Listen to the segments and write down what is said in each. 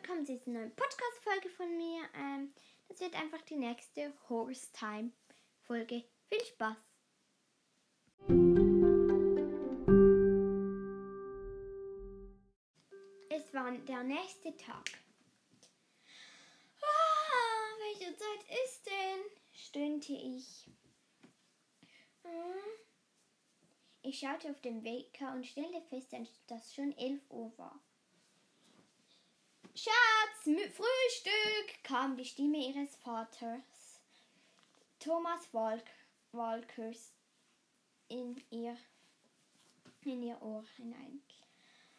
willkommen zu dieser neuen Podcast-Folge von mir. Ähm, das wird einfach die nächste Horse Time-Folge. Viel Spaß! Es war der nächste Tag. Ah, welche Zeit ist denn? stöhnte ich. Hm. Ich schaute auf den Wecker und stellte fest, dass schon 11 Uhr war. Schatz, Frühstück, kam die Stimme ihres Vaters, Thomas Walk Walkers, in ihr, in ihr Ohr hinein.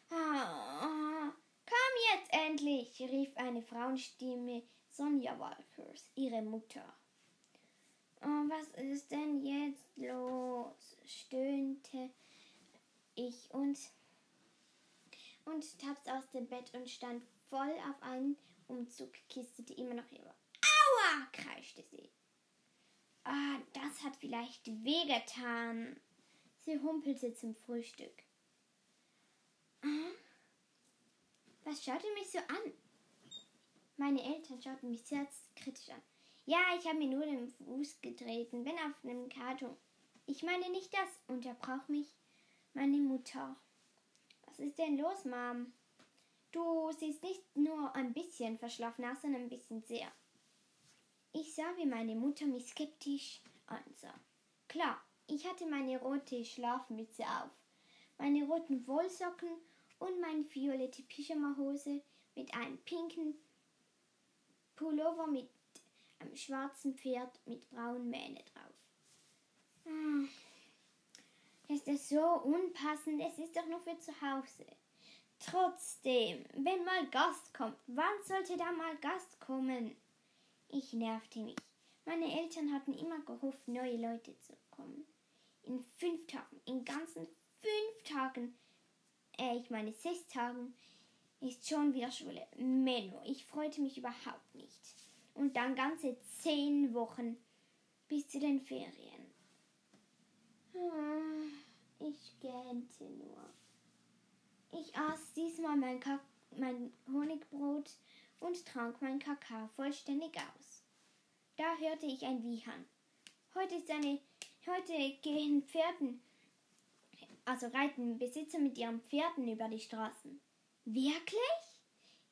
Ah, komm jetzt endlich, rief eine Frauenstimme Sonja Walkers, ihre Mutter. Oh, was ist denn jetzt los? stöhnte ich und, und tapste aus dem Bett und stand voll auf einen Umzugkiste, die immer noch war. Aua! kreischte sie. Ah, das hat vielleicht wehgetan. Sie humpelte zum Frühstück. Ah, was schaute mich so an? Meine Eltern schauten mich sehr kritisch an. Ja, ich habe mir nur den Fuß getreten, bin auf einem Karton. Ich meine nicht das, unterbrach mich meine Mutter. Was ist denn los, Mom? Du siehst nicht nur ein bisschen verschlafen aus, sondern ein bisschen sehr. Ich sah, wie meine Mutter mich skeptisch ansah. Klar, ich hatte meine rote Schlafmütze auf, meine roten Wollsocken und meine violette Pyjamahose mit einem pinken Pullover mit einem schwarzen Pferd mit braunen Mähne drauf. Hm. Ist das so unpassend? Es ist doch nur für zu Hause. Trotzdem, wenn mal Gast kommt, wann sollte da mal Gast kommen? Ich nervte mich. Meine Eltern hatten immer gehofft, neue Leute zu kommen. In fünf Tagen, in ganzen fünf Tagen, äh, ich meine sechs Tagen, ist schon wieder Schule. Menno, ich freute mich überhaupt nicht. Und dann ganze zehn Wochen bis zu den Ferien. Hm, ich gähnte nur. Ich aß diesmal mein, Ka mein Honigbrot und trank mein Kakao vollständig aus. Da hörte ich ein Wiehern. Heute ist eine, heute gehen Pferden, also reiten Besitzer mit ihren Pferden über die Straßen. Wirklich?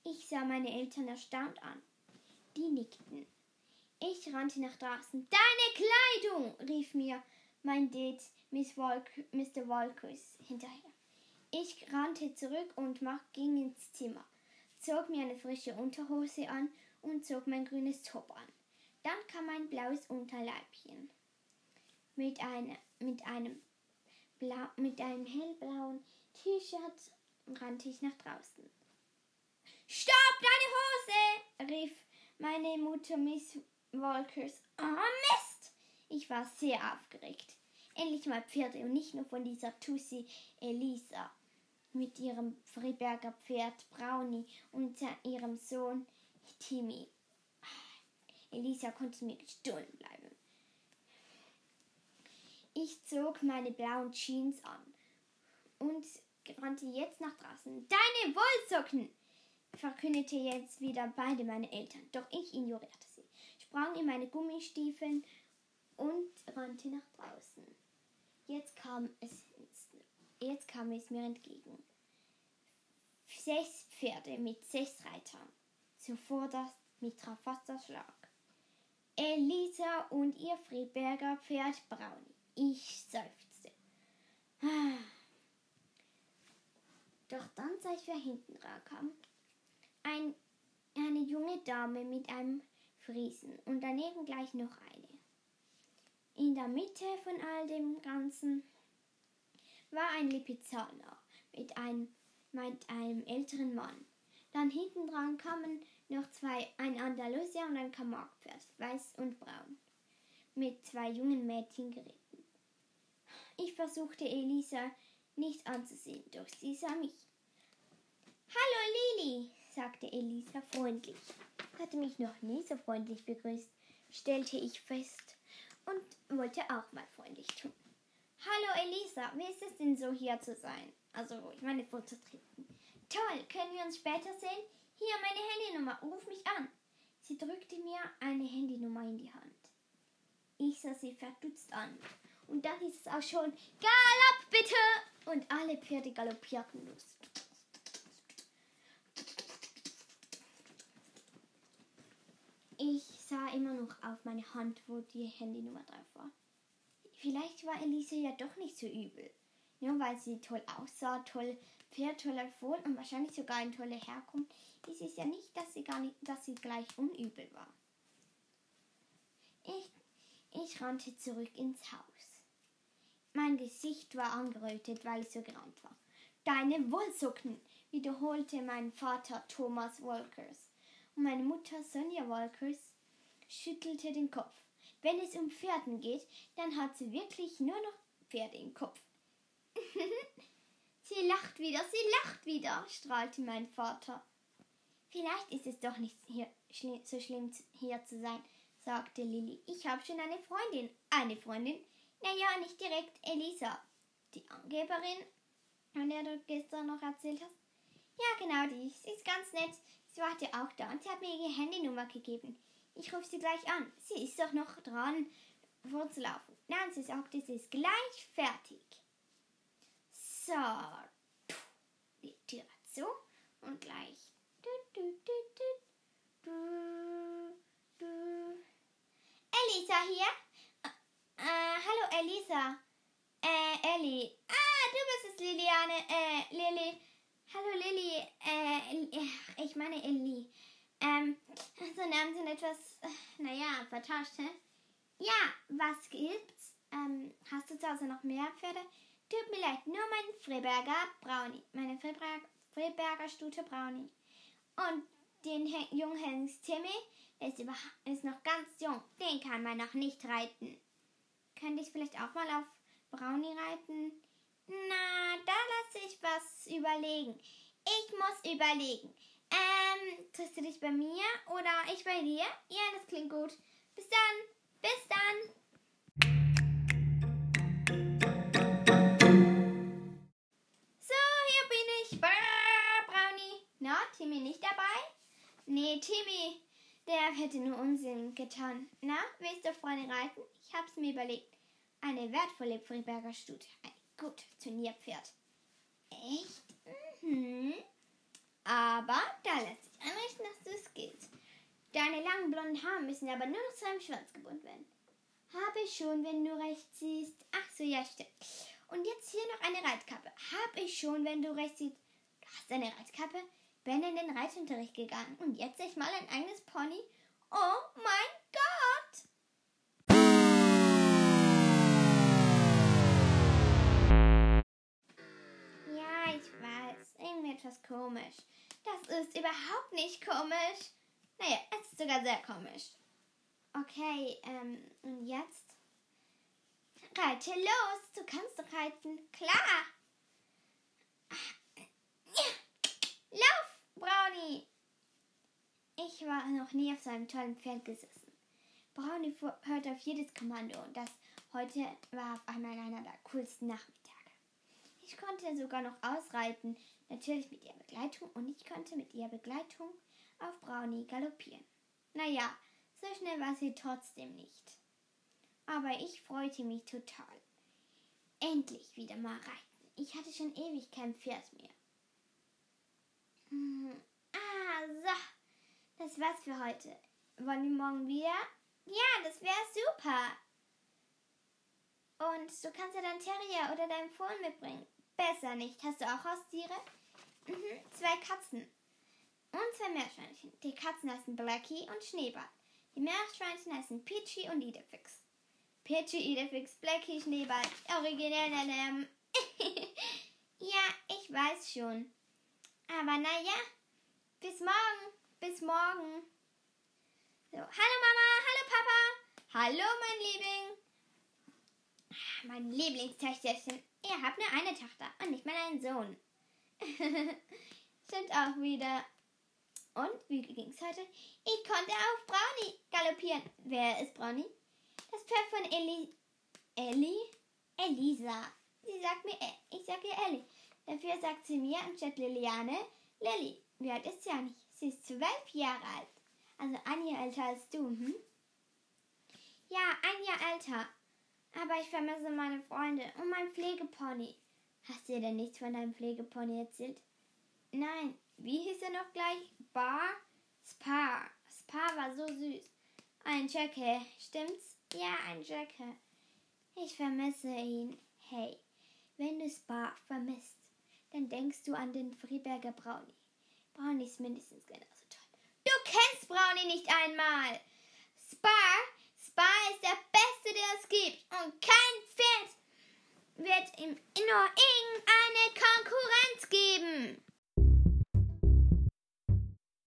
Ich sah meine Eltern erstaunt an. Die nickten. Ich rannte nach draußen. Deine Kleidung! rief mir mein Date Miss Walk, Mr. Walkers hinterher. Ich rannte zurück und mach, ging ins Zimmer, zog mir eine frische Unterhose an und zog mein grünes Top an. Dann kam mein blaues Unterleibchen. Mit, eine, mit, einem, blau, mit einem hellblauen T-Shirt rannte ich nach draußen. Stopp, deine Hose! rief meine Mutter Miss Walkers. Ah, oh, Mist! War sehr aufgeregt. Endlich mal Pferde und nicht nur von dieser Tussi Elisa mit ihrem Friberger Pferd Brownie und ihrem Sohn Timmy. Elisa konnte mir gestohlen bleiben. Ich zog meine blauen Jeans an und rannte jetzt nach draußen. Deine Wollsocken! verkündete jetzt wieder beide meine Eltern, doch ich ignorierte sie, sprang in meine Gummistiefeln und rannte nach draußen. Jetzt kam es Jetzt kam es mir entgegen. Sechs Pferde mit sechs Reitern. Zuvorderst mit Schlag. Elisa und ihr Friedberger Pferd Brownie. Ich seufzte. Doch dann sah ich, wer hinten kam. Ein, eine junge Dame mit einem Friesen und daneben gleich noch eine. In der Mitte von all dem Ganzen war ein Lipizzaner mit einem, mit einem älteren Mann. Dann hinten dran kamen noch zwei, ein Andalusier und ein Camargue-Pferd, weiß und braun, mit zwei jungen Mädchen geritten. Ich versuchte Elisa nicht anzusehen, doch sie sah mich. Hallo Lili, sagte Elisa freundlich. Hatte mich noch nie so freundlich begrüßt, stellte ich fest und wollte auch mal freundlich tun. Hallo Elisa, wie ist es denn so hier zu sein? Also, ich meine, vorzutreten. Toll, können wir uns später sehen? Hier meine Handynummer, ruf mich an. Sie drückte mir eine Handynummer in die Hand. Ich sah sie verdutzt an. Und dann hieß es auch schon, Galopp bitte! Und alle Pferde galoppierten los. Ich sah immer noch auf meine Hand, wo die Handynummer drauf war. Vielleicht war Elise ja doch nicht so übel. Nur weil sie toll aussah, toll Pferd, toller Fohlen und wahrscheinlich sogar ein toller Herkunft, ist es ja nicht, dass sie gar nicht, dass sie gleich unübel war. Ich, ich rannte zurück ins Haus. Mein Gesicht war angerötet, weil ich so gerannt war. Deine Wollsocken, wiederholte mein Vater Thomas Walkers. Und meine Mutter Sonja Walkers schüttelte den Kopf. Wenn es um Pferden geht, dann hat sie wirklich nur noch Pferde im Kopf. sie lacht wieder, sie lacht wieder, strahlte mein Vater. Vielleicht ist es doch nicht hier, schli so schlimm hier zu sein, sagte Lilly. Ich habe schon eine Freundin. Eine Freundin? Naja, nicht direkt Elisa. Die Angeberin, von der du gestern noch erzählt hast? Ja, genau die. Ist ganz nett. Sie war heute auch da und sie hat mir ihre Handynummer gegeben. Ich rufe sie gleich an. Sie ist doch noch dran, vorzulaufen. Nein, sie sagte, sie ist gleich fertig. So, die Tür zu und gleich. Elisa hier? Äh, hallo Elisa. Äh, Ellie. Ah, du bist es, Liliane. Äh, Lilly. Hallo Lilly. Äh, ich meine Ellie. Ähm, so Namen sind etwas, äh, naja, vertauscht, hä? Ja, was gibt's? Ähm, hast du zu Hause noch mehr Pferde? Tut mir leid, nur mein Freberger Brownie. Meine Freberger, Freberger Stute Brownie. Und den jungen Hengst Timmy, ist, ist noch ganz jung. Den kann man noch nicht reiten. Könnte ich vielleicht auch mal auf Brownie reiten? Na, da lasse ich was überlegen. Ich muss überlegen. Ähm, triffst du dich bei mir oder ich bei dir? Ja, das klingt gut. Bis dann. Bis dann. So, hier bin ich. Brrr, Brownie. Na, Timmy nicht dabei? Nee, Timmy, der hätte nur Unsinn getan. Na, willst du Freunde reiten? Ich hab's mir überlegt. Eine wertvolle Friedberger Stute. Ein gut Turnierpferd. Echt? Mhm. Aber da lässt sich einrichten, dass du es geht. Deine langen blonden Haare müssen aber nur noch zu einem Schwanz gebunden werden. Habe ich schon, wenn du recht siehst. Ach so, ja, stimmt. Und jetzt hier noch eine Reitkappe. Habe ich schon, wenn du recht siehst. Du hast eine Reitkappe? Bin in den Reitunterricht gegangen und jetzt ich mal ein eigenes Pony. Oh mein Gott! Ja, ich weiß. Irgendwie etwas komisch. Das ist überhaupt nicht komisch. Naja, es ist sogar sehr komisch. Okay, ähm, und jetzt? Reite los, du kannst doch reiten. Klar. Lauf, Brownie. Ich war noch nie auf so einem tollen Pferd gesessen. Brownie hört auf jedes Kommando und das heute war auf einmal einer der coolsten Nachmittage. Ich konnte sogar noch ausreiten, natürlich mit ihrer Begleitung und ich konnte mit ihrer Begleitung auf Brownie galoppieren. Naja, so schnell war sie trotzdem nicht. Aber ich freute mich total. Endlich wieder mal reiten. Ich hatte schon ewig kein Pferd mehr. Hm. Ah, so. Das war's für heute. Wollen wir morgen wieder? Ja, das wäre super. Und du kannst ja dein Terrier oder dein Fohlen mitbringen. Besser nicht. Hast du auch Haustiere? Mhm, zwei Katzen. Und zwei Meerschweinchen. Die Katzen heißen Blackie und Schneeball. Die Meerschweinchen heißen Peachy und Idefix. Peachy, Idefix, Blackie, Schneeball. Originell Namen. ja, ich weiß schon. Aber naja, bis morgen. Bis morgen. So, hallo Mama, hallo Papa. Hallo mein Liebling. Mein Lieblingstöchterchen. Ihr habt nur eine Tochter und nicht mal einen Sohn. Stimmt auch wieder. Und wie ging's heute? Ich konnte auf Brownie galoppieren. Wer ist Brownie? Das Pferd von Eli. Ellie? Elisa. Sie sagt mir, ich sag ihr Ellie. Dafür sagt sie mir anstatt Liliane Lilly. Wie alt ist sie eigentlich? Sie ist zwölf Jahre alt. Also ein Jahr älter als du, hm? Ja, ein Jahr älter. Aber ich vermisse meine Freunde und mein Pflegepony. Hast du dir denn nichts von deinem Pflegepony erzählt? Nein. Wie hieß er noch gleich? Bar? Spa. Spa war so süß. Ein Jacke, stimmt's? Ja, ein Jacke. Ich vermisse ihn. Hey, wenn du Spa vermisst, dann denkst du an den Friberger Brownie. Brownie ist mindestens genauso toll. Du kennst Brownie nicht einmal. Spa, Spa ist der Beste, der es gibt. Und kein Pferd wird ihm nur irgendeine Konkurrenz geben.